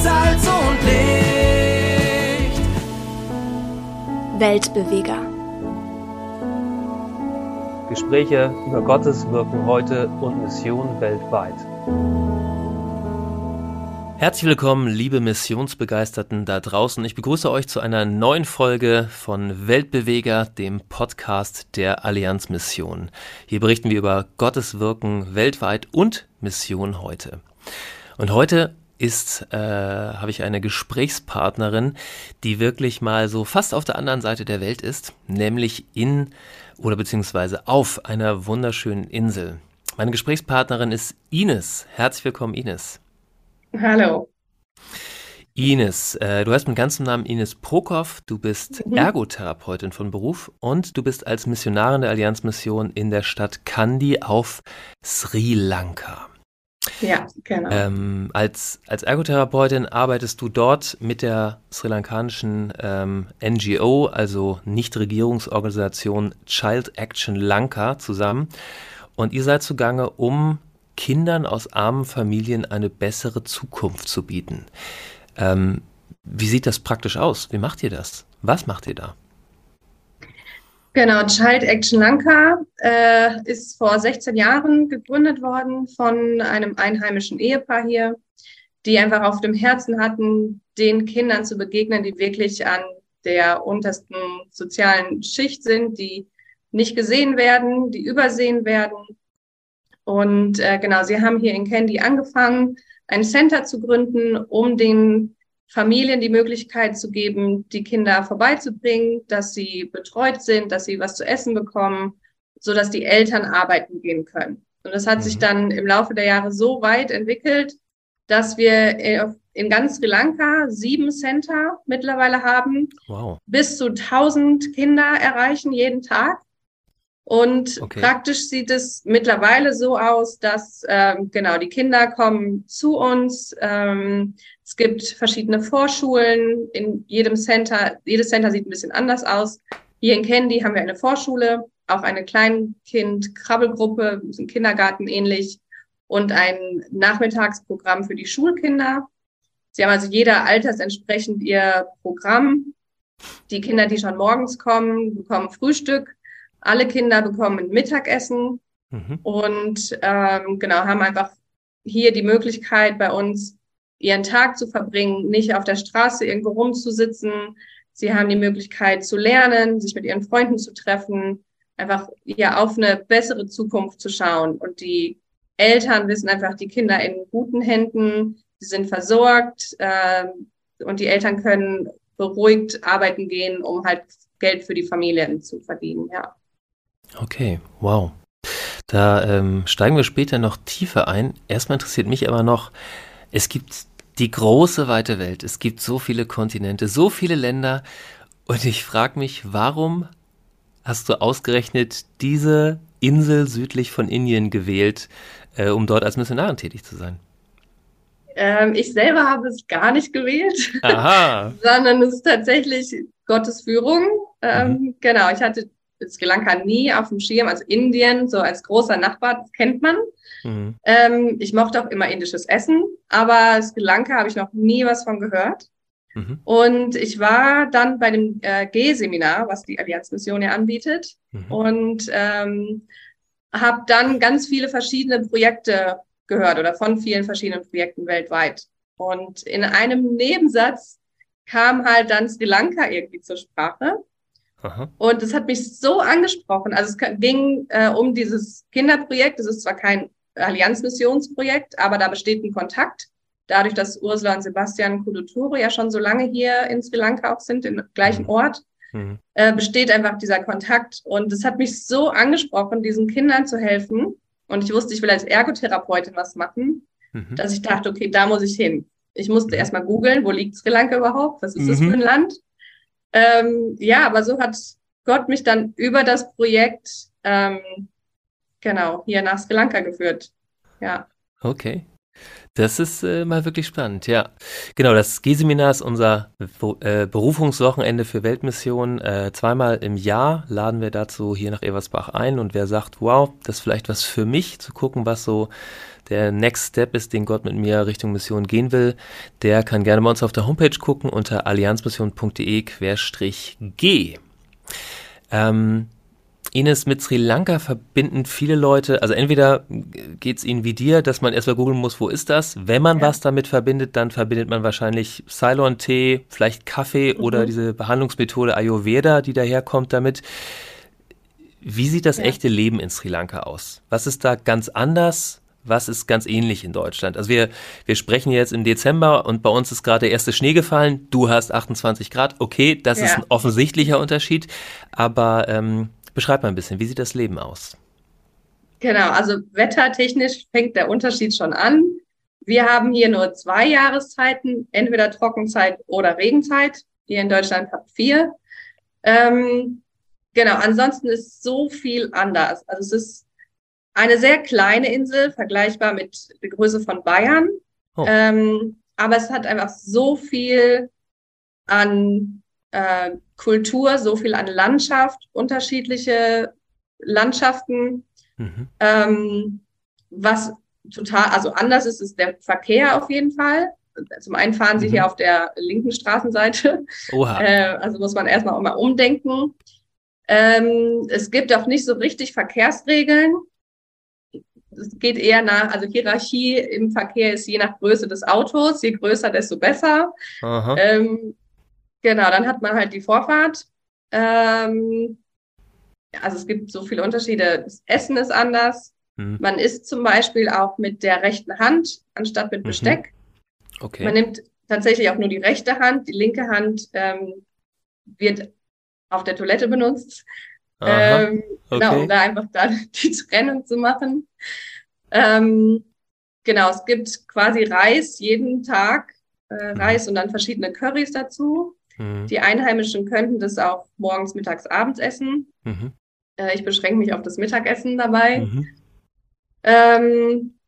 Salz und Licht. Weltbeweger. Gespräche über Gottes Wirken heute und Mission weltweit. Herzlich willkommen, liebe Missionsbegeisterten da draußen. Ich begrüße euch zu einer neuen Folge von Weltbeweger, dem Podcast der Allianz Mission. Hier berichten wir über Gottes Wirken weltweit und Mission heute. Und heute ist, äh, habe ich eine Gesprächspartnerin, die wirklich mal so fast auf der anderen Seite der Welt ist, nämlich in oder beziehungsweise auf einer wunderschönen Insel. Meine Gesprächspartnerin ist Ines. Herzlich willkommen, Ines. Hallo. Ines, äh, du heißt mit ganzem Namen Ines Prokop, du bist mhm. Ergotherapeutin von Beruf und du bist als Missionarin der Allianzmission in der Stadt Kandy auf Sri Lanka. Ja, genau. Ähm, als, als Ergotherapeutin arbeitest du dort mit der sri lankanischen ähm, NGO, also Nichtregierungsorganisation Child Action Lanka zusammen. Und ihr seid zugange, um Kindern aus armen Familien eine bessere Zukunft zu bieten. Ähm, wie sieht das praktisch aus? Wie macht ihr das? Was macht ihr da? Genau, Child Action Lanka äh, ist vor 16 Jahren gegründet worden von einem einheimischen Ehepaar hier, die einfach auf dem Herzen hatten, den Kindern zu begegnen, die wirklich an der untersten sozialen Schicht sind, die nicht gesehen werden, die übersehen werden. Und äh, genau, sie haben hier in Candy angefangen, ein Center zu gründen, um den Familien die Möglichkeit zu geben, die Kinder vorbeizubringen, dass sie betreut sind, dass sie was zu essen bekommen, so dass die Eltern arbeiten gehen können. Und das hat mhm. sich dann im Laufe der Jahre so weit entwickelt, dass wir in ganz Sri Lanka sieben Center mittlerweile haben, wow. bis zu 1000 Kinder erreichen jeden Tag. Und okay. praktisch sieht es mittlerweile so aus, dass ähm, genau die Kinder kommen zu uns. Ähm, es gibt verschiedene Vorschulen in jedem Center. Jedes Center sieht ein bisschen anders aus. Hier in Candy haben wir eine Vorschule, auch eine Kleinkind-Krabbelgruppe, ein Kindergarten ähnlich und ein Nachmittagsprogramm für die Schulkinder. Sie haben also jeder altersentsprechend ihr Programm. Die Kinder, die schon morgens kommen, bekommen Frühstück alle Kinder bekommen Mittagessen mhm. und ähm, genau haben einfach hier die Möglichkeit bei uns ihren Tag zu verbringen, nicht auf der Straße irgendwo rumzusitzen. Sie haben die Möglichkeit zu lernen, sich mit ihren Freunden zu treffen, einfach ja auf eine bessere Zukunft zu schauen. Und die Eltern wissen einfach, die Kinder in guten Händen, sie sind versorgt äh, und die Eltern können beruhigt arbeiten gehen, um halt Geld für die Familien zu verdienen. Ja. Okay, wow. Da ähm, steigen wir später noch tiefer ein. Erstmal interessiert mich aber noch, es gibt die große weite Welt, es gibt so viele Kontinente, so viele Länder und ich frage mich, warum hast du ausgerechnet diese Insel südlich von Indien gewählt, äh, um dort als Missionarin tätig zu sein? Ähm, ich selber habe es gar nicht gewählt, Aha. sondern es ist tatsächlich Gottes Führung. Ähm, mhm. Genau, ich hatte Sri Lanka nie auf dem Schirm, also Indien, so als großer Nachbar, das kennt man. Mhm. Ähm, ich mochte auch immer indisches Essen, aber Sri Lanka habe ich noch nie was von gehört. Mhm. Und ich war dann bei dem äh, G-Seminar, was die Allianzmission ja anbietet, mhm. und ähm, habe dann ganz viele verschiedene Projekte gehört oder von vielen verschiedenen Projekten weltweit. Und in einem Nebensatz kam halt dann Sri Lanka irgendwie zur Sprache. Aha. Und es hat mich so angesprochen. Also es ging äh, um dieses Kinderprojekt. Es ist zwar kein Allianzmissionsprojekt, aber da besteht ein Kontakt. Dadurch, dass Ursula und Sebastian Kuduturo ja schon so lange hier in Sri Lanka auch sind, im gleichen mhm. Ort, mhm. Äh, besteht einfach dieser Kontakt. Und es hat mich so angesprochen, diesen Kindern zu helfen. Und ich wusste, ich will als Ergotherapeutin was machen, mhm. dass ich dachte, okay, da muss ich hin. Ich musste mhm. erstmal googeln, wo liegt Sri Lanka überhaupt? Was ist das für mhm. ein Land? Ähm, ja, aber so hat Gott mich dann über das Projekt ähm, genau hier nach Sri Lanka geführt. Ja. Okay. Das ist äh, mal wirklich spannend, ja. Genau, das G-Seminar ist unser äh, Berufungswochenende für Weltmissionen. Äh, zweimal im Jahr laden wir dazu hier nach Eversbach ein und wer sagt, wow, das ist vielleicht was für mich, zu gucken, was so der Next Step ist, den Gott mit mir Richtung Mission gehen will, der kann gerne bei uns auf der Homepage gucken unter allianzmission.de-g. Ähm, Ines, mit Sri Lanka verbinden viele Leute, also entweder geht es ihnen wie dir, dass man erstmal googeln muss, wo ist das? Wenn man ja. was damit verbindet, dann verbindet man wahrscheinlich Ceylon-Tee, vielleicht Kaffee mhm. oder diese Behandlungsmethode Ayurveda, die daherkommt damit. Wie sieht das ja. echte Leben in Sri Lanka aus? Was ist da ganz anders? Was ist ganz ähnlich in Deutschland? Also wir, wir sprechen jetzt im Dezember und bei uns ist gerade der erste Schnee gefallen. Du hast 28 Grad. Okay, das ja. ist ein offensichtlicher Unterschied. Aber ähm, Beschreib mal ein bisschen, wie sieht das Leben aus? Genau, also wettertechnisch fängt der Unterschied schon an. Wir haben hier nur zwei Jahreszeiten, entweder Trockenzeit oder Regenzeit. Ihr in Deutschland habt vier. Ähm, genau, ansonsten ist so viel anders. Also es ist eine sehr kleine Insel, vergleichbar mit der Größe von Bayern. Oh. Ähm, aber es hat einfach so viel an äh, Kultur, so viel an Landschaft, unterschiedliche Landschaften. Mhm. Ähm, was total, also anders ist, ist der Verkehr auf jeden Fall. Zum einen fahren sie mhm. hier auf der linken Straßenseite. Oha. Äh, also muss man erstmal auch mal umdenken. Ähm, es gibt auch nicht so richtig Verkehrsregeln. Es geht eher nach, also Hierarchie im Verkehr ist je nach Größe des Autos. Je größer, desto besser. Ähm, Genau, dann hat man halt die Vorfahrt. Ähm, also es gibt so viele Unterschiede. Das Essen ist anders. Mhm. Man isst zum Beispiel auch mit der rechten Hand anstatt mit mhm. Besteck. Mhm. Okay. Man nimmt tatsächlich auch nur die rechte Hand. Die linke Hand ähm, wird auf der Toilette benutzt. Ähm, okay. Genau, um da einfach da die Trennung zu machen. Ähm, genau, es gibt quasi Reis jeden Tag, äh, mhm. Reis und dann verschiedene Currys dazu. Mhm. Die Einheimischen könnten das auch morgens, mittags, abends essen. Mhm. Äh, ich beschränke mich auf das Mittagessen dabei. Mhm. Ähm,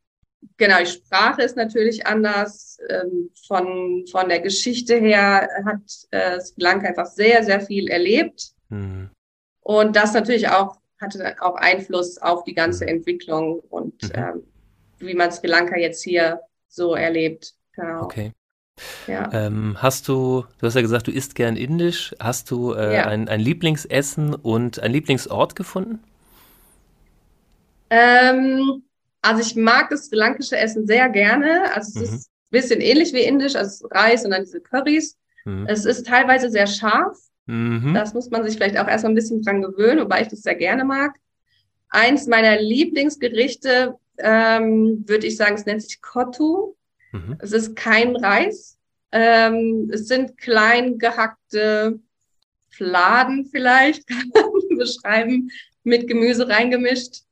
genau, die Sprache ist natürlich anders. Ähm, von, von der Geschichte her hat äh, Sri Lanka einfach sehr, sehr viel erlebt. Mhm. Und das natürlich auch hatte auch Einfluss auf die ganze mhm. Entwicklung und ähm, wie man Sri Lanka jetzt hier so erlebt. Genau. Okay. Ja. Ähm, hast du, du hast ja gesagt, du isst gern indisch. Hast du äh, ja. ein, ein Lieblingsessen und ein Lieblingsort gefunden? Ähm, also ich mag das sri lankische Essen sehr gerne. Also es mhm. ist ein bisschen ähnlich wie indisch, also Reis und dann diese Currys. Mhm. Es ist teilweise sehr scharf. Mhm. Das muss man sich vielleicht auch erstmal ein bisschen dran gewöhnen, wobei ich das sehr gerne mag. Eins meiner Lieblingsgerichte, ähm, würde ich sagen, es nennt sich Kotu. Mhm. Es ist kein Reis. Ähm, es sind klein gehackte Fladen vielleicht, kann man beschreiben, mit Gemüse reingemischt.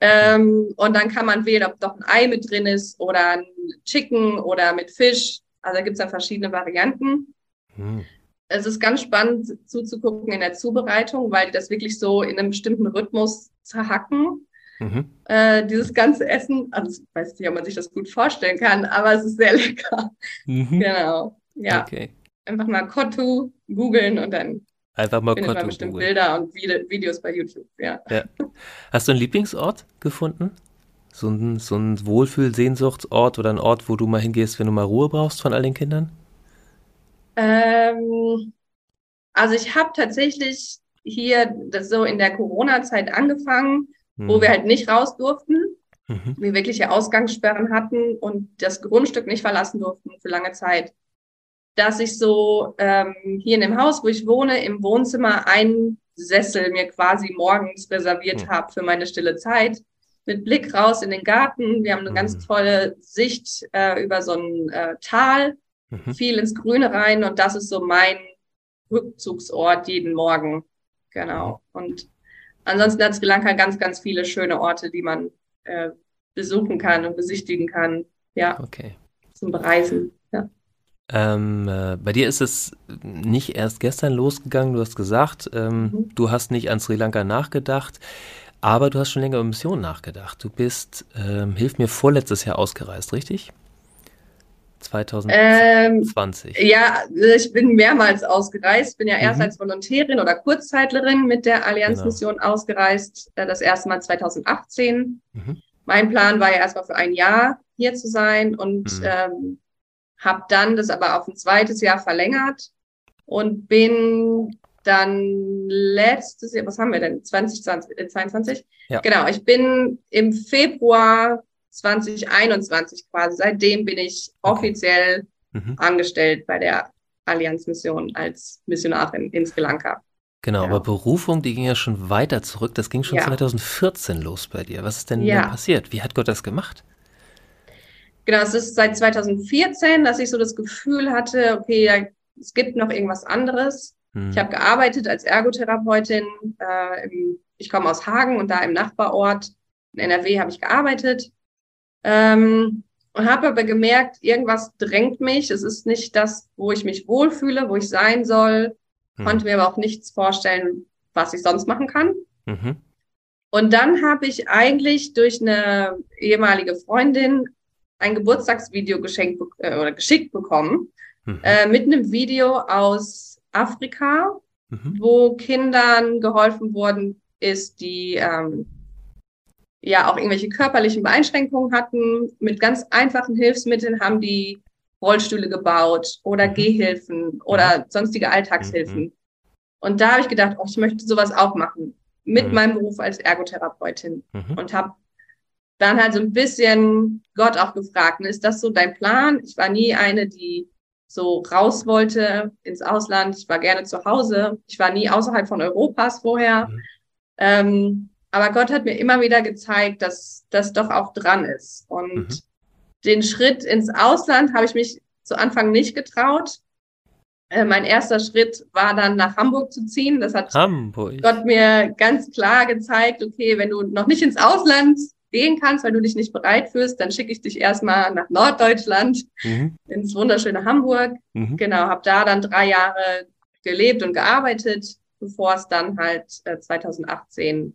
Ähm, und dann kann man wählen, ob doch ein Ei mit drin ist oder ein Chicken oder mit Fisch. Also da gibt es dann verschiedene Varianten. Mhm. Es ist ganz spannend zuzugucken in der Zubereitung, weil die das wirklich so in einem bestimmten Rhythmus zerhacken. Mhm. Äh, dieses ganze Essen, also ich weiß nicht, ob man sich das gut vorstellen kann, aber es ist sehr lecker. Mhm. Genau. Ja. Okay. Einfach mal Kottu googeln und dann Einfach mal findet man bestimmt googlen. Bilder und Videos bei YouTube. Ja. ja. Hast du einen Lieblingsort gefunden? So ein, so ein Wohlfühl-Sehnsuchtsort oder ein Ort, wo du mal hingehst, wenn du mal Ruhe brauchst von all den Kindern? Ähm, also ich habe tatsächlich hier so in der Corona-Zeit angefangen, mhm. wo wir halt nicht raus durften, mhm. wir wirkliche Ausgangssperren hatten und das Grundstück nicht verlassen durften für lange Zeit, dass ich so ähm, hier in dem Haus, wo ich wohne, im Wohnzimmer einen Sessel mir quasi morgens reserviert mhm. habe für meine stille Zeit mit Blick raus in den Garten. Wir haben eine ganz mhm. tolle Sicht äh, über so ein äh, Tal, mhm. viel ins Grüne rein und das ist so mein Rückzugsort jeden Morgen. Genau. Mhm. Und Ansonsten hat Sri Lanka ganz, ganz viele schöne Orte, die man äh, besuchen kann und besichtigen kann. Ja. Okay. Zum Bereisen. Ja. Ähm, äh, bei dir ist es nicht erst gestern losgegangen, du hast gesagt, ähm, mhm. du hast nicht an Sri Lanka nachgedacht. Aber du hast schon länger über Mission nachgedacht. Du bist, ähm, hilf mir, vorletztes Jahr ausgereist, richtig? 2020. Ähm, ja, ich bin mehrmals ausgereist. Bin ja erst mhm. als Volontärin oder Kurzzeitlerin mit der Allianzmission genau. ausgereist. Äh, das erste Mal 2018. Mhm. Mein Plan war ja erstmal für ein Jahr hier zu sein und mhm. ähm, habe dann das aber auf ein zweites Jahr verlängert und bin dann letztes Jahr, was haben wir denn? 2022? Äh, ja. Genau, ich bin im Februar 2021 quasi. Seitdem bin ich offiziell mhm. angestellt bei der Allianzmission als Missionarin in Sri Lanka. Genau, ja. aber Berufung, die ging ja schon weiter zurück. Das ging schon ja. 2014 los bei dir. Was ist denn, ja. denn passiert? Wie hat Gott das gemacht? Genau, es ist seit 2014, dass ich so das Gefühl hatte, okay, es gibt noch irgendwas anderes. Hm. Ich habe gearbeitet als Ergotherapeutin. Äh, ich komme aus Hagen und da im Nachbarort in NRW habe ich gearbeitet. Ähm, und habe aber gemerkt, irgendwas drängt mich. Es ist nicht das, wo ich mich wohlfühle, wo ich sein soll. Mhm. Konnte mir aber auch nichts vorstellen, was ich sonst machen kann. Mhm. Und dann habe ich eigentlich durch eine ehemalige Freundin ein Geburtstagsvideo geschenkt äh, oder geschickt bekommen mhm. äh, mit einem Video aus Afrika, mhm. wo Kindern geholfen worden ist, die ähm, ja auch irgendwelche körperlichen Beeinschränkungen hatten. Mit ganz einfachen Hilfsmitteln haben die Rollstühle gebaut oder mhm. Gehhilfen oder mhm. sonstige Alltagshilfen. Mhm. Und da habe ich gedacht, oh, ich möchte sowas auch machen mit mhm. meinem Beruf als Ergotherapeutin mhm. und habe dann halt so ein bisschen Gott auch gefragt, ist das so dein Plan? Ich war nie eine, die so raus wollte ins Ausland. Ich war gerne zu Hause. Ich war nie außerhalb von Europas vorher. Ähm, aber Gott hat mir immer wieder gezeigt, dass das doch auch dran ist. Und mhm. den Schritt ins Ausland habe ich mich zu Anfang nicht getraut. Äh, mein erster Schritt war dann nach Hamburg zu ziehen. Das hat Hamburg. Gott mir ganz klar gezeigt, okay, wenn du noch nicht ins Ausland gehen kannst, weil du dich nicht bereit fühlst, dann schicke ich dich erstmal nach Norddeutschland, mhm. ins wunderschöne Hamburg. Mhm. Genau, habe da dann drei Jahre gelebt und gearbeitet, bevor es dann halt äh, 2018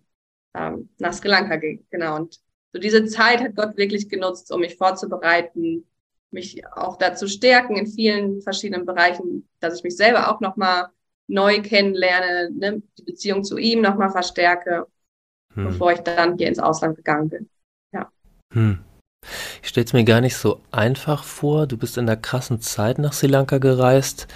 ähm, nach Sri Lanka ging. Genau. Und so diese Zeit hat Gott wirklich genutzt, um mich vorzubereiten, mich auch dazu stärken in vielen verschiedenen Bereichen, dass ich mich selber auch nochmal neu kennenlerne, ne, die Beziehung zu ihm nochmal verstärke, hm. bevor ich dann hier ins Ausland gegangen bin. Ja. Hm. Ich stelle es mir gar nicht so einfach vor. Du bist in der krassen Zeit nach Sri Lanka gereist.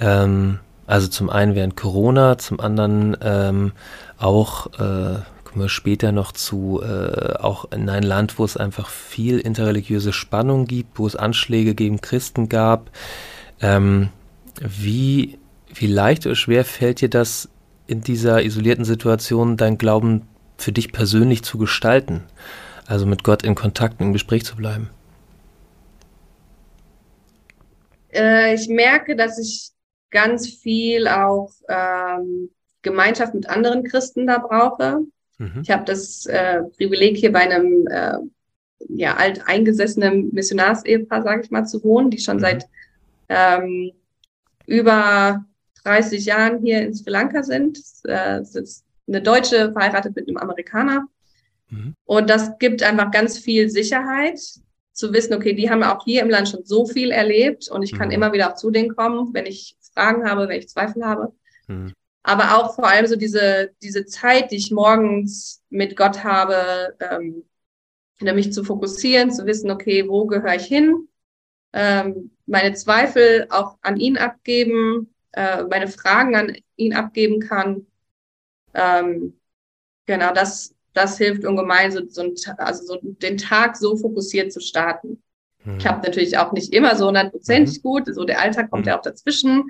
Ähm, also zum einen während Corona, zum anderen ähm, auch äh, kommen wir später noch zu, äh, auch in ein Land, wo es einfach viel interreligiöse Spannung gibt, wo es Anschläge gegen Christen gab. Ähm, wie, wie leicht oder schwer fällt dir das in dieser isolierten Situation, dein Glauben für dich persönlich zu gestalten? Also mit Gott in Kontakt, im Gespräch zu bleiben? Äh, ich merke, dass ich ganz viel auch ähm, Gemeinschaft mit anderen Christen da brauche. Mhm. Ich habe das äh, Privileg, hier bei einem äh, ja, alteingesessenen Missionarsehepaar, sage ich mal, zu wohnen, die schon mhm. seit ähm, über 30 Jahren hier in Sri Lanka sind. Äh, es ist eine Deutsche verheiratet mit einem Amerikaner. Mhm. Und das gibt einfach ganz viel Sicherheit, zu wissen, okay, die haben auch hier im Land schon so viel erlebt und ich kann mhm. immer wieder auch zu denen kommen, wenn ich Fragen habe, wenn ich Zweifel habe. Mhm aber auch vor allem so diese, diese Zeit, die ich morgens mit Gott habe, ähm, mich zu fokussieren, zu wissen, okay, wo gehöre ich hin, ähm, meine Zweifel auch an ihn abgeben, äh, meine Fragen an ihn abgeben kann. Ähm, genau, das, das hilft ungemein, so, so, ein, also so den Tag so fokussiert zu starten. Mhm. Ich habe natürlich auch nicht immer so hundertprozentig mhm. gut, so der Alltag kommt mhm. ja auch dazwischen.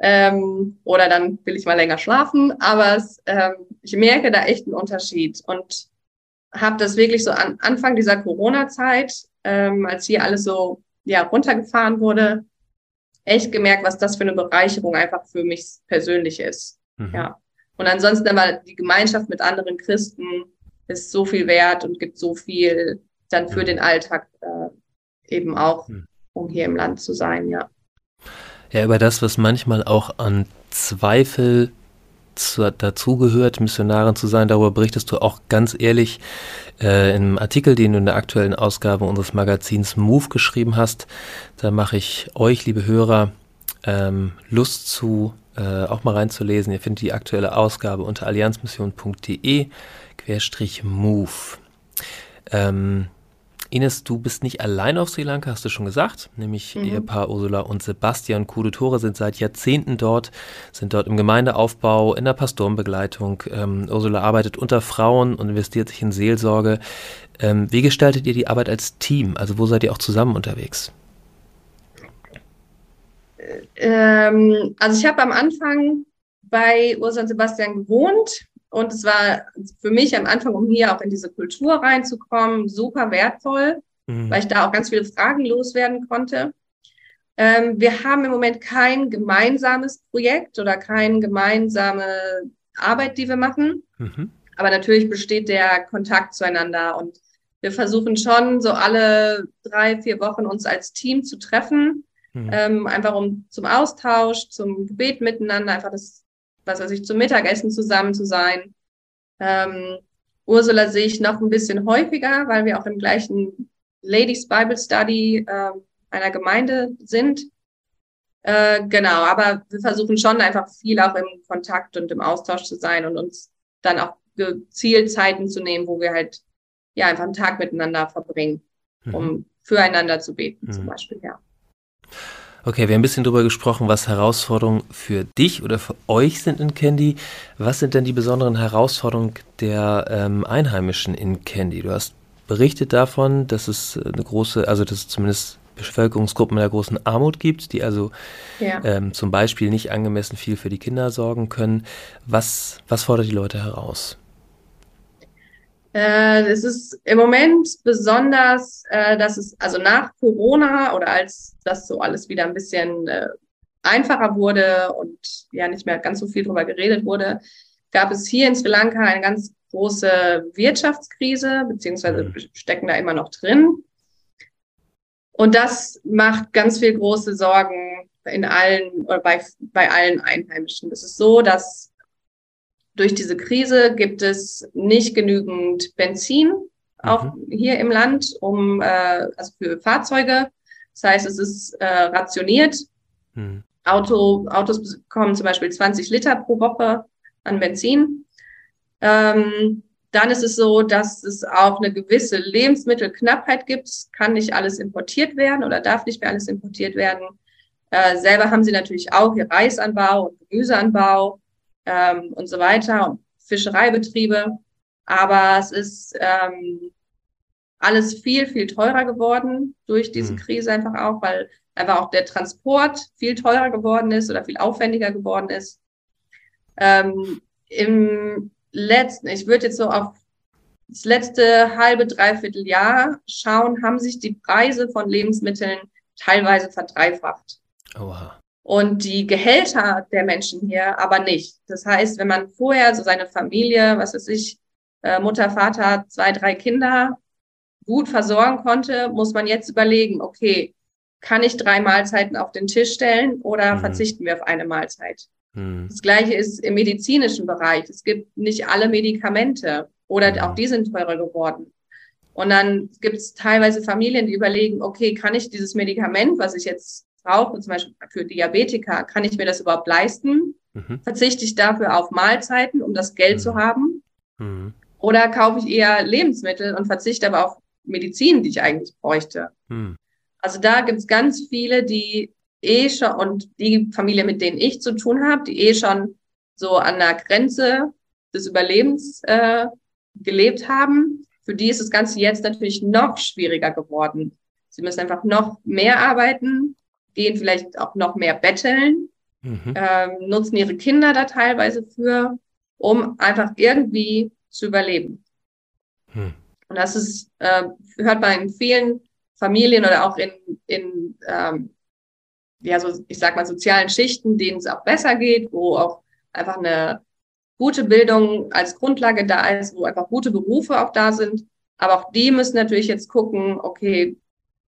Ähm, oder dann will ich mal länger schlafen. Aber es, ähm, ich merke da echt einen Unterschied und habe das wirklich so an Anfang dieser Corona-Zeit, ähm, als hier alles so ja runtergefahren wurde, echt gemerkt, was das für eine Bereicherung einfach für mich persönlich ist. Mhm. Ja. Und ansonsten aber die Gemeinschaft mit anderen Christen ist so viel wert und gibt so viel dann für mhm. den Alltag äh, eben auch, mhm. um hier im Land zu sein, ja. Ja, über das, was manchmal auch an Zweifel zu, dazugehört, Missionarin zu sein. Darüber berichtest du auch ganz ehrlich äh, im Artikel, den du in der aktuellen Ausgabe unseres Magazins Move geschrieben hast. Da mache ich euch, liebe Hörer, ähm, Lust zu, äh, auch mal reinzulesen. Ihr findet die aktuelle Ausgabe unter allianzmission.de querstrich move. Ähm, Ines, du bist nicht allein auf Sri Lanka, hast du schon gesagt. Nämlich mhm. Ehepaar Ursula und Sebastian Kudetore sind seit Jahrzehnten dort, sind dort im Gemeindeaufbau, in der Pastorenbegleitung. Ähm, Ursula arbeitet unter Frauen und investiert sich in Seelsorge. Ähm, wie gestaltet ihr die Arbeit als Team? Also wo seid ihr auch zusammen unterwegs? Ähm, also ich habe am Anfang bei Ursula und Sebastian gewohnt und es war für mich am Anfang, um hier auch in diese Kultur reinzukommen, super wertvoll, mhm. weil ich da auch ganz viele Fragen loswerden konnte. Ähm, wir haben im Moment kein gemeinsames Projekt oder keine gemeinsame Arbeit, die wir machen. Mhm. Aber natürlich besteht der Kontakt zueinander und wir versuchen schon so alle drei, vier Wochen uns als Team zu treffen, mhm. ähm, einfach um zum Austausch, zum Gebet miteinander, einfach das was weiß ich, zum Mittagessen zusammen zu sein. Ähm, Ursula sehe ich noch ein bisschen häufiger, weil wir auch im gleichen Ladies Bible Study äh, einer Gemeinde sind. Äh, genau, aber wir versuchen schon einfach viel auch im Kontakt und im Austausch zu sein und uns dann auch gezielt Zeiten zu nehmen, wo wir halt ja einfach einen Tag miteinander verbringen, um mhm. füreinander zu beten, mhm. zum Beispiel, ja. Okay, wir haben ein bisschen darüber gesprochen, was Herausforderungen für dich oder für euch sind in Candy. Was sind denn die besonderen Herausforderungen der ähm, Einheimischen in Candy? Du hast berichtet davon, dass es eine große, also dass es zumindest Bevölkerungsgruppen mit einer großen Armut gibt, die also ja. ähm, zum Beispiel nicht angemessen viel für die Kinder sorgen können. Was, was fordert die Leute heraus? Äh, es ist im Moment besonders, äh, dass es also nach Corona oder als das so alles wieder ein bisschen äh, einfacher wurde und ja nicht mehr ganz so viel drüber geredet wurde, gab es hier in Sri Lanka eine ganz große Wirtschaftskrise, beziehungsweise mhm. stecken da immer noch drin. Und das macht ganz viel große Sorgen in allen oder bei, bei allen Einheimischen. Es ist so, dass durch diese Krise gibt es nicht genügend Benzin mhm. auch hier im Land, um äh, also für Fahrzeuge. Das heißt, es ist äh, rationiert. Mhm. Auto, Autos bekommen zum Beispiel 20 Liter pro Woche an Benzin. Ähm, dann ist es so, dass es auch eine gewisse Lebensmittelknappheit gibt. Es kann nicht alles importiert werden oder darf nicht mehr alles importiert werden. Äh, selber haben sie natürlich auch ihr Reisanbau und Gemüseanbau ähm, und so weiter und Fischereibetriebe. Aber es ist ähm, alles viel, viel teurer geworden durch diese mhm. Krise einfach auch, weil einfach auch der Transport viel teurer geworden ist oder viel aufwendiger geworden ist. Ähm, Im letzten, ich würde jetzt so auf das letzte halbe, dreiviertel Jahr schauen, haben sich die Preise von Lebensmitteln teilweise verdreifacht. Oha und die Gehälter der Menschen hier aber nicht. Das heißt, wenn man vorher so seine Familie, was weiß ich, äh, Mutter, Vater, zwei, drei Kinder gut versorgen konnte, muss man jetzt überlegen, okay, kann ich drei Mahlzeiten auf den Tisch stellen oder mhm. verzichten wir auf eine Mahlzeit? Mhm. Das gleiche ist im medizinischen Bereich. Es gibt nicht alle Medikamente oder mhm. auch die sind teurer geworden. Und dann gibt es teilweise Familien, die überlegen, okay, kann ich dieses Medikament, was ich jetzt brauche, zum Beispiel für Diabetiker, kann ich mir das überhaupt leisten? Mhm. Verzichte ich dafür auf Mahlzeiten, um das Geld mhm. zu haben? Mhm. Oder kaufe ich eher Lebensmittel und verzichte aber auf Medizin, die ich eigentlich bräuchte? Mhm. Also da gibt es ganz viele, die eh schon, und die Familie, mit denen ich zu tun habe, die eh schon so an der Grenze des Überlebens äh, gelebt haben. Für die ist das Ganze jetzt natürlich noch schwieriger geworden. Sie müssen einfach noch mehr arbeiten, gehen vielleicht auch noch mehr betteln, mhm. ähm, nutzen ihre Kinder da teilweise für, um einfach irgendwie zu überleben. Mhm. Und das ist, äh, hört man in vielen Familien oder auch in, in ähm, ja, so, ich sag mal, sozialen Schichten, denen es auch besser geht, wo auch einfach eine gute Bildung als Grundlage da ist, wo einfach gute Berufe auch da sind. Aber auch die müssen natürlich jetzt gucken, okay,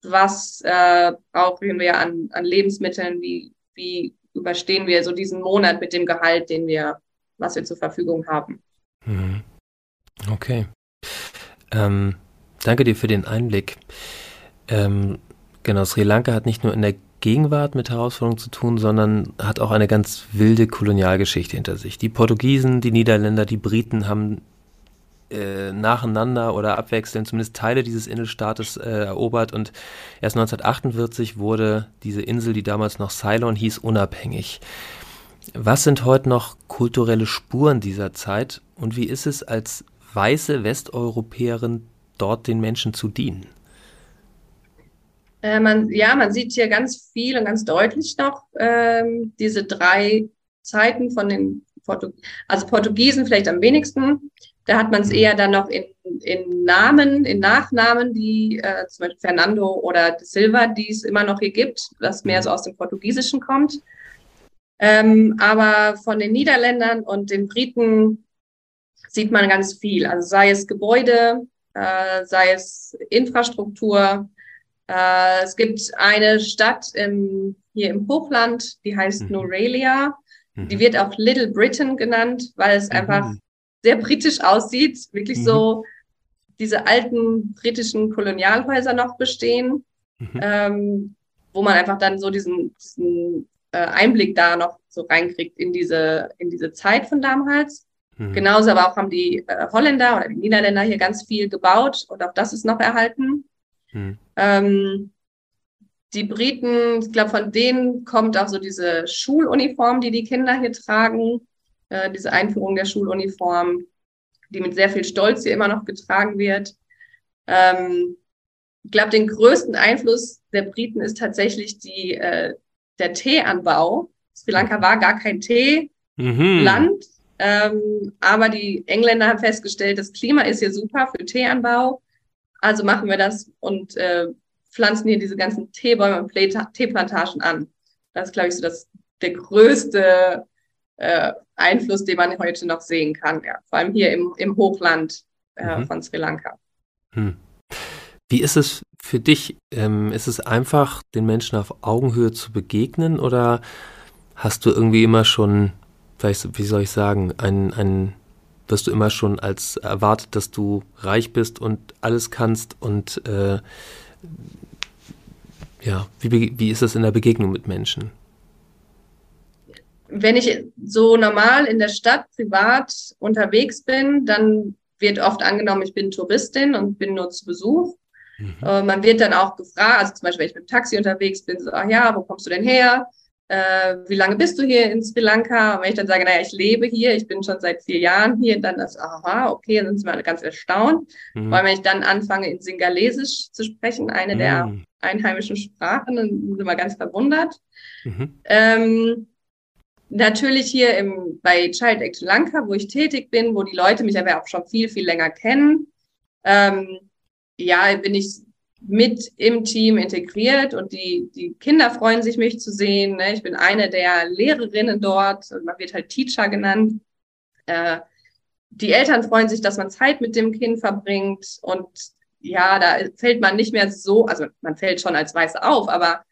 was äh, brauchen wir an, an Lebensmitteln, wie, wie überstehen wir so diesen Monat mit dem Gehalt, den wir was wir zur Verfügung haben. Mhm. Okay. Ähm, danke dir für den Einblick. Ähm, genau, Sri Lanka hat nicht nur in der Gegenwart mit Herausforderungen zu tun, sondern hat auch eine ganz wilde Kolonialgeschichte hinter sich. Die Portugiesen, die Niederländer, die Briten haben äh, nacheinander oder abwechselnd zumindest Teile dieses Inselstaates äh, erobert und erst 1948 wurde diese Insel, die damals noch Ceylon hieß, unabhängig. Was sind heute noch kulturelle Spuren dieser Zeit und wie ist es als weiße Westeuropäerin dort den Menschen zu dienen? Äh, man, ja, man sieht hier ganz viel und ganz deutlich noch ähm, diese drei Zeiten von den Portug also Portugiesen vielleicht am wenigsten. Da hat man es mhm. eher dann noch in, in Namen, in Nachnamen, die äh, zum Beispiel Fernando oder Silva, die es immer noch hier gibt, das mehr mhm. so aus dem Portugiesischen kommt. Ähm, aber von den Niederländern und den Briten sieht man ganz viel. Also sei es Gebäude, äh, sei es Infrastruktur. Äh, es gibt eine Stadt im, hier im Hochland, die heißt mhm. Norelia. Mhm. Die wird auch Little Britain genannt, weil es mhm. Sehr britisch aussieht. Wirklich mhm. so diese alten britischen Kolonialhäuser noch bestehen, mhm. ähm, wo man einfach dann so diesen, diesen äh, Einblick da noch so reinkriegt in diese, in diese Zeit von damals. Mhm. Genauso aber auch haben die äh, Holländer oder die Niederländer hier ganz viel gebaut und auch das ist noch erhalten. Mhm. Ähm, die Briten, ich glaube, von denen kommt auch so diese Schuluniform, die die Kinder hier tragen, äh, diese Einführung der Schuluniform, die mit sehr viel Stolz hier immer noch getragen wird. Ähm, ich glaube, den größten Einfluss der Briten ist tatsächlich die, äh, der Teeanbau. Sri Lanka war gar kein Teeland, mhm. ähm, aber die Engländer haben festgestellt, das Klima ist hier super für Teeanbau. Also machen wir das und äh, pflanzen hier diese ganzen Teebäume und Teeplantagen an. Das ist, glaube ich, so das, der größte äh, Einfluss, den man heute noch sehen kann. Ja. Vor allem hier im, im Hochland äh, mhm. von Sri Lanka. Hm. Wie ist es für dich? Ähm, ist es einfach, den Menschen auf Augenhöhe zu begegnen oder hast du irgendwie immer schon, wie soll ich sagen, ein, ein wirst du immer schon als erwartet, dass du reich bist und alles kannst und äh, ja, wie, wie ist das in der Begegnung mit Menschen? Wenn ich so normal in der Stadt privat unterwegs bin, dann wird oft angenommen, ich bin Touristin und bin nur zu Besuch. Mhm. Äh, man wird dann auch gefragt, also zum Beispiel, wenn ich mit dem Taxi unterwegs bin, so, ach ja, wo kommst du denn her? Äh, wie lange bist du hier in Sri Lanka? Und wenn ich dann sage, naja, ich lebe hier, ich bin schon seit vier Jahren hier, dann ist, aha, okay, dann sind sie mal ganz erstaunt. Mhm. Weil wenn ich dann anfange, in Singalesisch zu sprechen, eine mhm. der einheimischen Sprachen, dann sind wir ganz verwundert. Mhm. Ähm, natürlich hier im, bei Child Act Lanka, wo ich tätig bin, wo die Leute mich aber auch schon viel, viel länger kennen, ähm, ja, bin ich mit im Team integriert und die, die Kinder freuen sich, mich zu sehen. Ne? Ich bin eine der Lehrerinnen dort, man wird halt Teacher genannt. Äh, die Eltern freuen sich, dass man Zeit mit dem Kind verbringt und ja, da fällt man nicht mehr so, also man fällt schon als Weiße auf, aber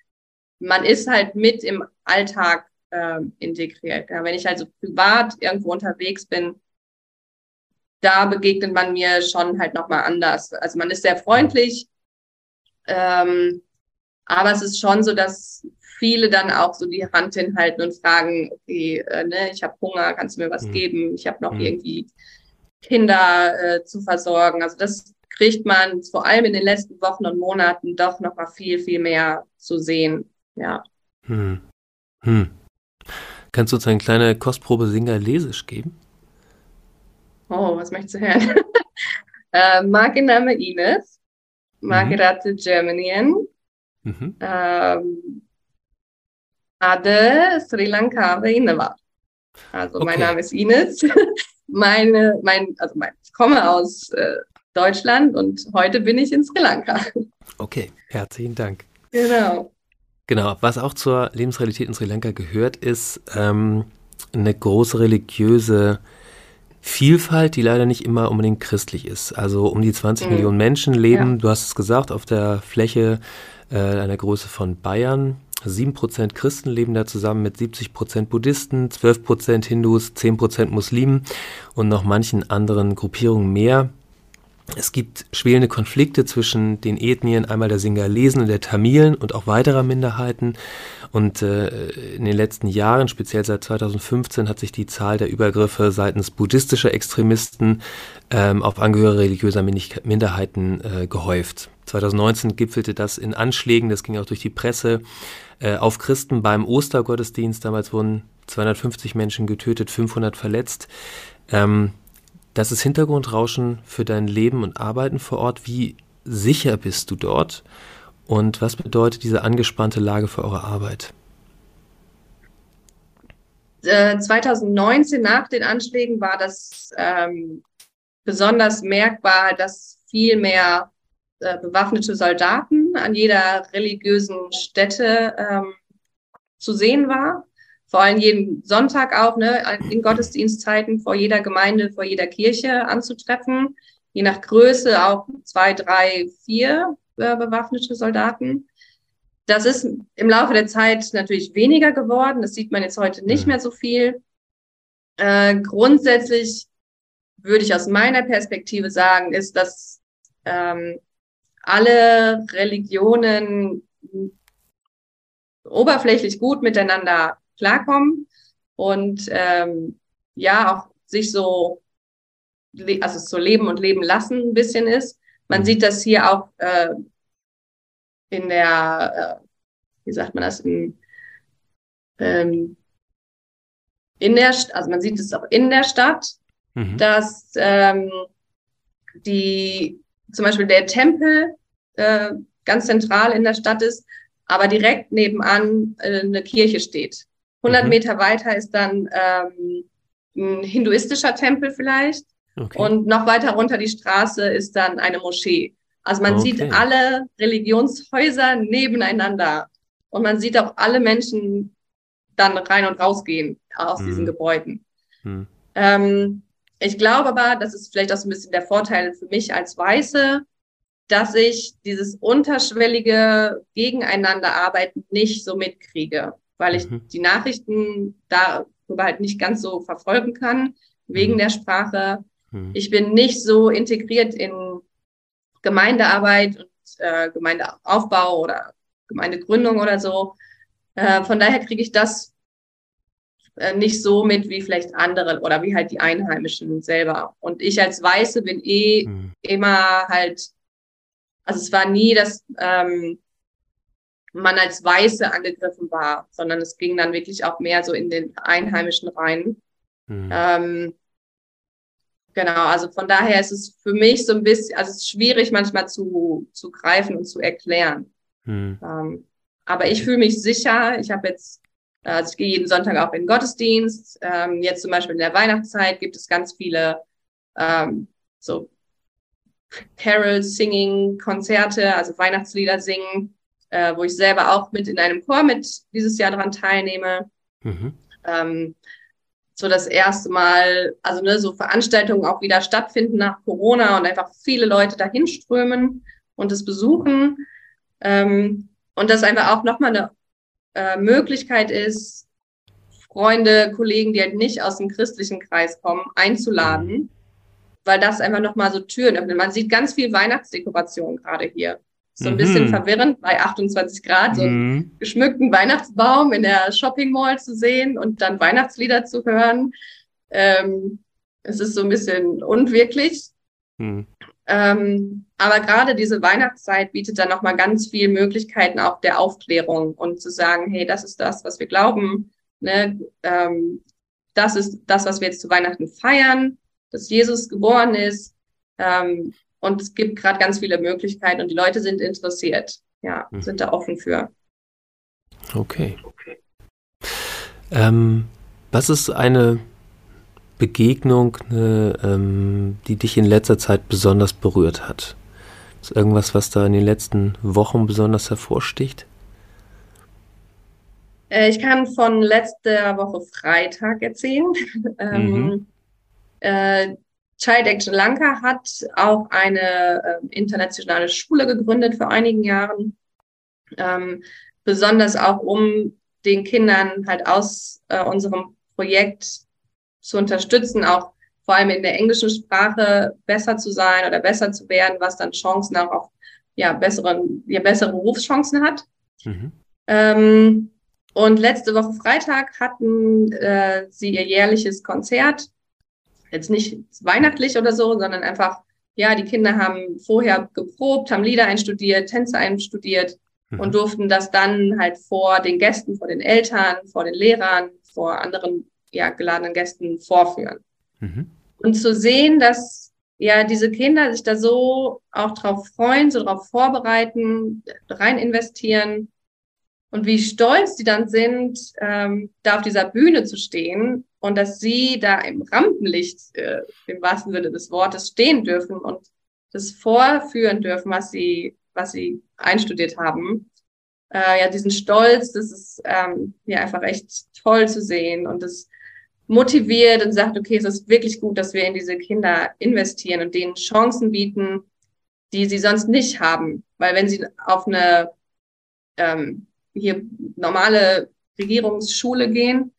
man ist halt mit im Alltag äh, integriert. Ja, wenn ich also privat irgendwo unterwegs bin, da begegnet man mir schon halt nochmal anders. Also man ist sehr freundlich, ähm, aber es ist schon so, dass viele dann auch so die Hand hinhalten und fragen, okay, äh, ne, ich habe Hunger, kannst du mir was mhm. geben? Ich habe noch mhm. irgendwie Kinder äh, zu versorgen. Also das kriegt man vor allem in den letzten Wochen und Monaten doch noch mal viel, viel mehr zu sehen. Ja. Hm. Hm. Kannst du uns eine kleine Kostprobe Singalesisch geben? Oh, was möchtest du hören? äh, Markenname Ines. Margarete mhm. Germanien. Mhm. Ähm, Ade Sri Lanka Innova. Also okay. mein Name ist Ines. Meine, mein, also mein, ich komme aus äh, Deutschland und heute bin ich in Sri Lanka. Okay, herzlichen Dank. Genau. Genau, was auch zur Lebensrealität in Sri Lanka gehört, ist ähm, eine große religiöse Vielfalt, die leider nicht immer unbedingt christlich ist. Also um die 20 mhm. Millionen Menschen leben, ja. du hast es gesagt, auf der Fläche äh, einer Größe von Bayern. 7% Christen leben da zusammen mit 70% Buddhisten, 12% Hindus, 10% Muslimen und noch manchen anderen Gruppierungen mehr. Es gibt schwelende Konflikte zwischen den Ethnien, einmal der Singalesen und der Tamilen und auch weiterer Minderheiten. Und äh, in den letzten Jahren, speziell seit 2015, hat sich die Zahl der Übergriffe seitens buddhistischer Extremisten ähm, auf Angehörige religiöser Minderheiten äh, gehäuft. 2019 gipfelte das in Anschlägen, das ging auch durch die Presse, äh, auf Christen beim Ostergottesdienst. Damals wurden 250 Menschen getötet, 500 verletzt. Ähm, das ist Hintergrundrauschen für dein Leben und Arbeiten vor Ort. Wie sicher bist du dort? Und was bedeutet diese angespannte Lage für eure Arbeit? 2019 äh, nach den Anschlägen war das ähm, besonders merkbar, dass viel mehr äh, bewaffnete Soldaten an jeder religiösen Stätte ähm, zu sehen war vor allem jeden Sonntag auch, ne, in Gottesdienstzeiten vor jeder Gemeinde, vor jeder Kirche anzutreffen. Je nach Größe auch zwei, drei, vier äh, bewaffnete Soldaten. Das ist im Laufe der Zeit natürlich weniger geworden. Das sieht man jetzt heute nicht mhm. mehr so viel. Äh, grundsätzlich würde ich aus meiner Perspektive sagen, ist, dass ähm, alle Religionen oberflächlich gut miteinander klarkommen und ähm, ja, auch sich so, also so leben und leben lassen ein bisschen ist. Man mhm. sieht das hier auch äh, in der, äh, wie sagt man das, in, ähm, in der, also man sieht es auch in der Stadt, mhm. dass ähm, die, zum Beispiel der Tempel äh, ganz zentral in der Stadt ist, aber direkt nebenan äh, eine Kirche steht. 100 mhm. Meter weiter ist dann ähm, ein hinduistischer Tempel vielleicht. Okay. Und noch weiter runter die Straße ist dann eine Moschee. Also man okay. sieht alle Religionshäuser nebeneinander. Und man sieht auch alle Menschen dann rein und rausgehen aus mhm. diesen Gebäuden. Mhm. Ähm, ich glaube aber, das ist vielleicht auch so ein bisschen der Vorteil für mich als Weiße, dass ich dieses unterschwellige Gegeneinanderarbeiten nicht so mitkriege weil ich mhm. die Nachrichten darüber halt nicht ganz so verfolgen kann, wegen mhm. der Sprache. Mhm. Ich bin nicht so integriert in Gemeindearbeit und äh, Gemeindeaufbau oder Gemeindegründung oder so. Äh, von daher kriege ich das äh, nicht so mit wie vielleicht andere oder wie halt die Einheimischen selber. Und ich als Weiße bin eh mhm. immer halt, also es war nie das, ähm, man als Weiße angegriffen war, sondern es ging dann wirklich auch mehr so in den Einheimischen rein. Mhm. Ähm, genau, also von daher ist es für mich so ein bisschen, also es ist schwierig manchmal zu, zu greifen und zu erklären. Mhm. Ähm, aber ich fühle mich sicher. Ich habe jetzt, also ich gehe jeden Sonntag auch in den Gottesdienst. Ähm, jetzt zum Beispiel in der Weihnachtszeit gibt es ganz viele ähm, so Carol Singing Konzerte, also Weihnachtslieder singen äh, wo ich selber auch mit in einem Chor mit dieses Jahr daran teilnehme. Mhm. Ähm, so das erste Mal, also ne, so Veranstaltungen auch wieder stattfinden nach Corona und einfach viele Leute dahin strömen und es besuchen. Ähm, und das einfach auch nochmal eine äh, Möglichkeit ist, Freunde, Kollegen, die halt nicht aus dem christlichen Kreis kommen, einzuladen, weil das einfach nochmal so Türen öffnet. Man sieht ganz viel Weihnachtsdekoration gerade hier. So ein mhm. bisschen verwirrend bei 28 Grad, so einen mhm. geschmückten Weihnachtsbaum in der Shopping Mall zu sehen und dann Weihnachtslieder zu hören. Ähm, es ist so ein bisschen unwirklich. Mhm. Ähm, aber gerade diese Weihnachtszeit bietet dann nochmal ganz viele Möglichkeiten auch der Aufklärung und zu sagen, hey, das ist das, was wir glauben. Ne? Ähm, das ist das, was wir jetzt zu Weihnachten feiern, dass Jesus geboren ist. Ähm, und es gibt gerade ganz viele Möglichkeiten und die Leute sind interessiert, ja, mhm. sind da offen für. Okay. Ähm, was ist eine Begegnung, eine, ähm, die dich in letzter Zeit besonders berührt hat? Ist irgendwas, was da in den letzten Wochen besonders hervorsticht? Äh, ich kann von letzter Woche Freitag erzählen. ähm, mhm. äh, Child Action Lanka hat auch eine äh, internationale Schule gegründet vor einigen Jahren. Ähm, besonders auch um den Kindern halt aus äh, unserem Projekt zu unterstützen, auch vor allem in der englischen Sprache besser zu sein oder besser zu werden, was dann Chancen auch auf ja, besseren, ja, bessere Berufschancen hat. Mhm. Ähm, und letzte Woche Freitag hatten äh, sie ihr jährliches Konzert. Jetzt nicht weihnachtlich oder so, sondern einfach, ja, die Kinder haben vorher geprobt, haben Lieder einstudiert, Tänze einstudiert mhm. und durften das dann halt vor den Gästen, vor den Eltern, vor den Lehrern, vor anderen ja, geladenen Gästen vorführen. Mhm. Und zu sehen, dass ja diese Kinder sich da so auch drauf freuen, so drauf vorbereiten, rein investieren und wie stolz die dann sind, ähm, da auf dieser Bühne zu stehen und dass sie da im Rampenlicht, äh, im wahrsten Sinne des Wortes, stehen dürfen und das vorführen dürfen, was sie, was sie einstudiert haben. Äh, ja, diesen Stolz, das ist ähm, ja einfach echt toll zu sehen und das motiviert und sagt, okay, es ist wirklich gut, dass wir in diese Kinder investieren und denen Chancen bieten, die sie sonst nicht haben. Weil wenn sie auf eine ähm, hier normale Regierungsschule gehen,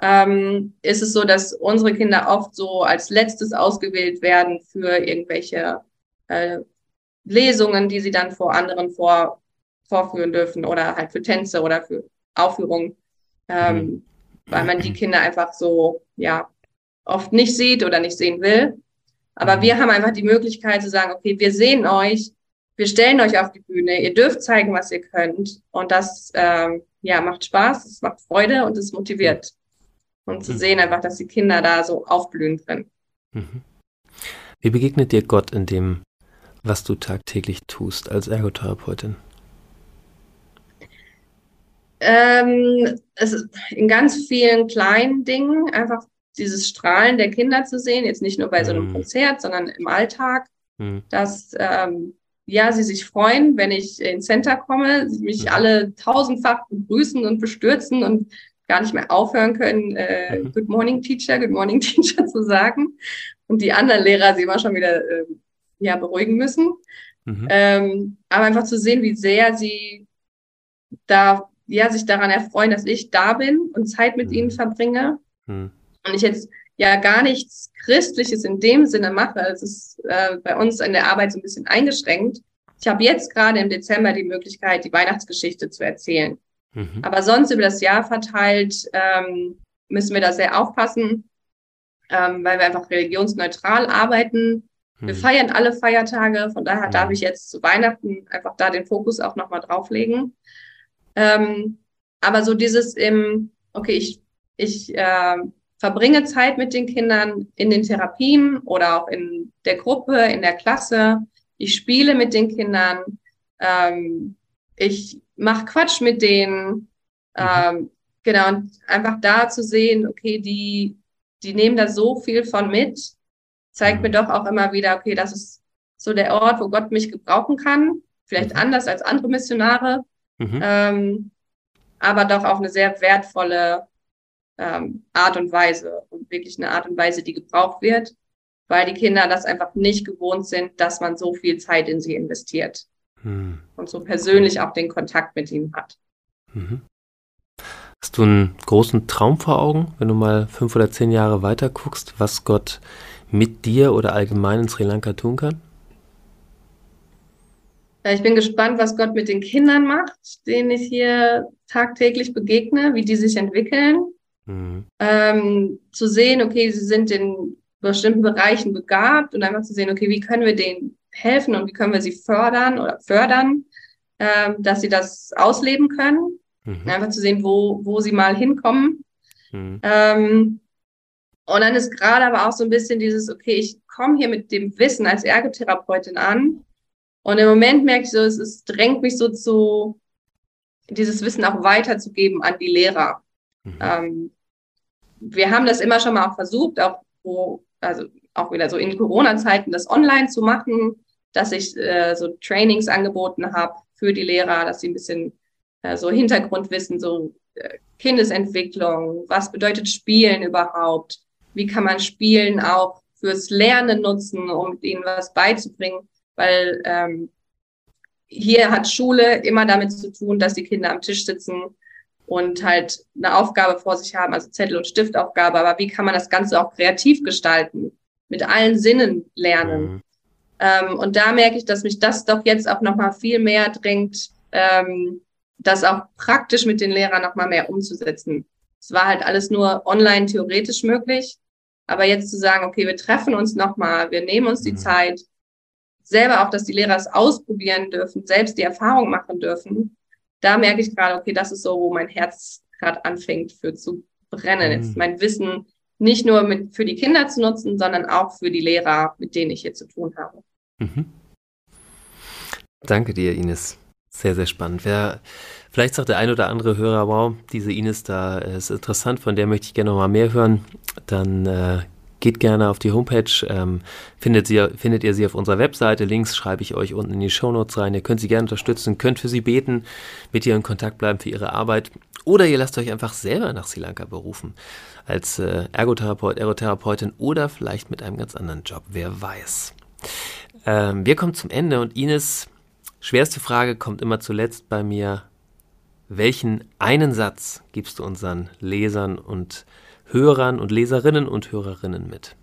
ähm, ist es so, dass unsere Kinder oft so als letztes ausgewählt werden für irgendwelche äh, Lesungen, die sie dann vor anderen vor, vorführen dürfen oder halt für Tänze oder für Aufführungen, ähm, mhm. weil man die Kinder einfach so, ja, oft nicht sieht oder nicht sehen will. Aber mhm. wir haben einfach die Möglichkeit zu sagen, okay, wir sehen euch, wir stellen euch auf die Bühne, ihr dürft zeigen, was ihr könnt. Und das ähm, ja, macht Spaß, es macht Freude und es motiviert. Und zu mhm. sehen einfach, dass die Kinder da so aufblühen drin. Mhm. Wie begegnet dir Gott in dem, was du tagtäglich tust als Ergotherapeutin? Ähm, es ist in ganz vielen kleinen Dingen einfach dieses Strahlen der Kinder zu sehen, jetzt nicht nur bei so einem mhm. Konzert, sondern im Alltag, mhm. dass ähm, ja, sie sich freuen, wenn ich ins Center komme, sie mich mhm. alle tausendfach begrüßen und bestürzen und gar nicht mehr aufhören können, äh, mhm. Good Morning Teacher, Good Morning Teacher zu sagen. Und die anderen Lehrer sie immer schon wieder äh, ja, beruhigen müssen. Mhm. Ähm, aber einfach zu sehen, wie sehr sie da ja sich daran erfreuen, dass ich da bin und Zeit mit mhm. ihnen verbringe. Mhm. Und ich jetzt ja gar nichts Christliches in dem Sinne mache. Es ist äh, bei uns in der Arbeit so ein bisschen eingeschränkt. Ich habe jetzt gerade im Dezember die Möglichkeit, die Weihnachtsgeschichte zu erzählen. Mhm. Aber sonst über das Jahr verteilt ähm, müssen wir da sehr aufpassen, ähm, weil wir einfach religionsneutral arbeiten. Wir mhm. feiern alle Feiertage, von daher mhm. darf ich jetzt zu Weihnachten einfach da den Fokus auch nochmal drauflegen. Ähm, aber so dieses im, okay, ich, ich äh, verbringe Zeit mit den Kindern in den Therapien oder auch in der Gruppe, in der Klasse. Ich spiele mit den Kindern. Ähm, ich mache Quatsch mit denen. Mhm. Ähm, genau, und einfach da zu sehen, okay, die, die nehmen da so viel von mit, zeigt mir mhm. doch auch immer wieder, okay, das ist so der Ort, wo Gott mich gebrauchen kann. Vielleicht mhm. anders als andere Missionare, mhm. ähm, aber doch auch eine sehr wertvolle ähm, Art und Weise und wirklich eine Art und Weise, die gebraucht wird, weil die Kinder das einfach nicht gewohnt sind, dass man so viel Zeit in sie investiert hm. und so persönlich auch den Kontakt mit ihnen hat. Mhm. Hast du einen großen Traum vor Augen, wenn du mal fünf oder zehn Jahre weiter guckst, was Gott mit dir oder allgemein in Sri Lanka tun kann? Ich bin gespannt, was Gott mit den Kindern macht, denen ich hier tagtäglich begegne, wie die sich entwickeln. Mhm. Ähm, zu sehen, okay, sie sind in bestimmten Bereichen begabt und einfach zu sehen, okay, wie können wir denen helfen und wie können wir sie fördern oder fördern, ähm, dass sie das ausleben können. Mhm. Einfach zu sehen, wo, wo sie mal hinkommen. Mhm. Ähm, und dann ist gerade aber auch so ein bisschen dieses, okay, ich komme hier mit dem Wissen als Ergotherapeutin an. Und im Moment merke ich so, es, es drängt mich so zu, dieses Wissen auch weiterzugeben an die Lehrer. Mhm. Ähm, wir haben das immer schon mal auch versucht, auch wo, also auch wieder so in Corona-Zeiten das online zu machen, dass ich äh, so Trainings angeboten habe für die Lehrer, dass sie ein bisschen äh, so Hintergrundwissen, so äh, Kindesentwicklung, was bedeutet Spielen überhaupt, wie kann man Spielen auch fürs Lernen nutzen, um ihnen was beizubringen, weil ähm, hier hat Schule immer damit zu tun, dass die Kinder am Tisch sitzen und halt eine Aufgabe vor sich haben, also Zettel- und Stiftaufgabe. Aber wie kann man das Ganze auch kreativ gestalten? Mit allen Sinnen lernen. Mhm. Ähm, und da merke ich, dass mich das doch jetzt auch nochmal viel mehr drängt, ähm, das auch praktisch mit den Lehrern nochmal mehr umzusetzen. Es war halt alles nur online theoretisch möglich. Aber jetzt zu sagen, okay, wir treffen uns nochmal, wir nehmen uns die mhm. Zeit, selber auch, dass die Lehrer es ausprobieren dürfen, selbst die Erfahrung machen dürfen, da merke ich gerade, okay, das ist so, wo mein Herz gerade anfängt für zu brennen. Mhm. Jetzt mein Wissen nicht nur mit, für die Kinder zu nutzen, sondern auch für die Lehrer, mit denen ich hier zu tun habe. Mhm. Danke dir, Ines. Sehr, sehr spannend. Wer, vielleicht sagt der ein oder andere Hörer, wow, diese Ines da ist interessant, von der möchte ich gerne noch mal mehr hören. Dann äh, geht gerne auf die Homepage, ähm, findet, sie, findet ihr sie auf unserer Webseite. Links schreibe ich euch unten in die Shownotes rein. Ihr könnt sie gerne unterstützen, könnt für sie beten, mit ihr in Kontakt bleiben für ihre Arbeit. Oder ihr lasst euch einfach selber nach Sri Lanka berufen. Als äh, Ergotherapeut, Ergotherapeutin oder vielleicht mit einem ganz anderen Job. Wer weiß. Ähm, wir kommen zum Ende und Ines, schwerste Frage kommt immer zuletzt bei mir. Welchen einen Satz gibst du unseren Lesern und Hörern und Leserinnen und Hörerinnen mit?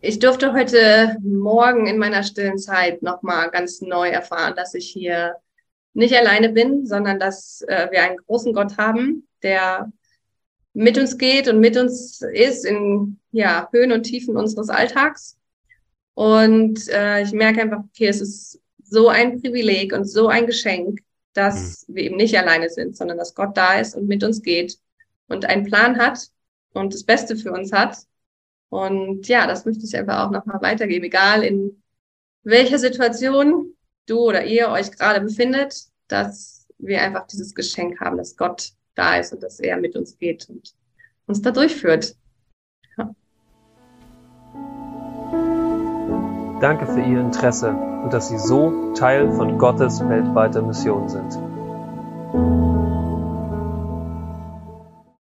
Ich durfte heute Morgen in meiner stillen Zeit nochmal ganz neu erfahren, dass ich hier nicht alleine bin, sondern dass äh, wir einen großen Gott haben, der mit uns geht und mit uns ist in ja, Höhen und Tiefen unseres Alltags. Und äh, ich merke einfach, okay, es ist so ein Privileg und so ein Geschenk, dass mhm. wir eben nicht alleine sind, sondern dass Gott da ist und mit uns geht und einen Plan hat und das Beste für uns hat. Und ja, das möchte ich einfach auch nochmal weitergeben, egal in welcher Situation du oder ihr euch gerade befindet, dass wir einfach dieses Geschenk haben, dass Gott da ist und dass er mit uns geht und uns da durchführt. Ja. Danke für Ihr Interesse und dass Sie so Teil von Gottes weltweiter Mission sind.